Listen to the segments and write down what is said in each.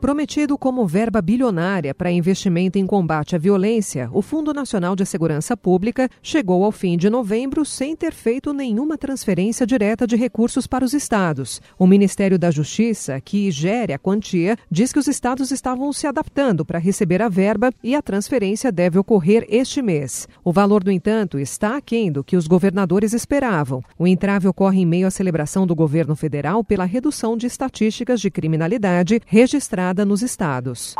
Prometido como verba bilionária para investimento em combate à violência, o Fundo Nacional de Segurança Pública chegou ao fim de novembro sem ter feito nenhuma transferência direta de recursos para os estados. O Ministério da Justiça, que gere a quantia, diz que os estados estavam se adaptando para receber a verba e a transferência deve ocorrer este mês. O valor, no entanto, está aquém do que os governadores esperavam. O entrave ocorre em meio à celebração do governo federal pela redução de estatísticas de criminalidade registradas nos estados.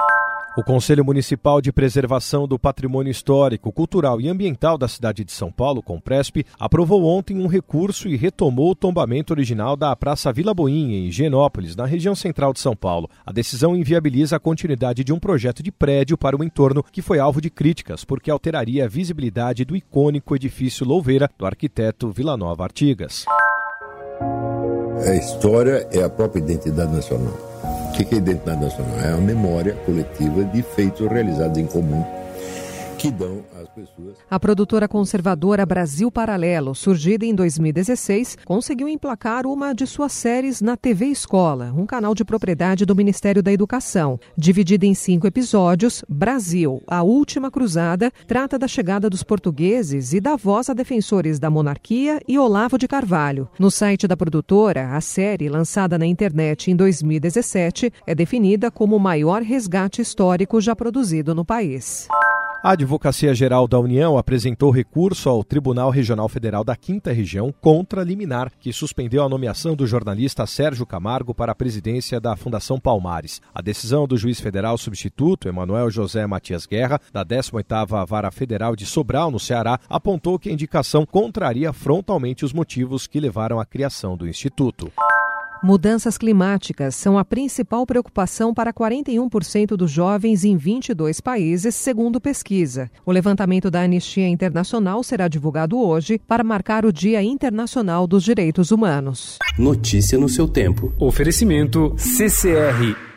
O Conselho Municipal de Preservação do Patrimônio Histórico, Cultural e Ambiental da cidade de São Paulo, Compresp, aprovou ontem um recurso e retomou o tombamento original da Praça Vila Boinha, em Higienópolis, na região central de São Paulo. A decisão inviabiliza a continuidade de um projeto de prédio para o entorno que foi alvo de críticas, porque alteraria a visibilidade do icônico edifício Louveira do arquiteto Vila Nova Artigas. A história é a própria identidade nacional. O que é identidade nacional? É a memória coletiva de feitos realizados em comum que dão às pessoas. A produtora conservadora Brasil Paralelo, surgida em 2016, conseguiu emplacar uma de suas séries na TV Escola, um canal de propriedade do Ministério da Educação. Dividida em cinco episódios, Brasil, a Última Cruzada, trata da chegada dos portugueses e da voz a defensores da monarquia e Olavo de Carvalho. No site da produtora, a série, lançada na internet em 2017, é definida como o maior resgate histórico já produzido no país. A Advocacia Geral da União apresentou recurso ao Tribunal Regional Federal da Quinta Região contra a liminar, que suspendeu a nomeação do jornalista Sérgio Camargo para a presidência da Fundação Palmares. A decisão do juiz federal substituto, Emanuel José Matias Guerra, da 18ª Vara Federal de Sobral, no Ceará, apontou que a indicação contraria frontalmente os motivos que levaram à criação do instituto. Mudanças climáticas são a principal preocupação para 41% dos jovens em 22 países, segundo pesquisa. O levantamento da Anistia Internacional será divulgado hoje para marcar o Dia Internacional dos Direitos Humanos. Notícia no seu tempo. Oferecimento CCR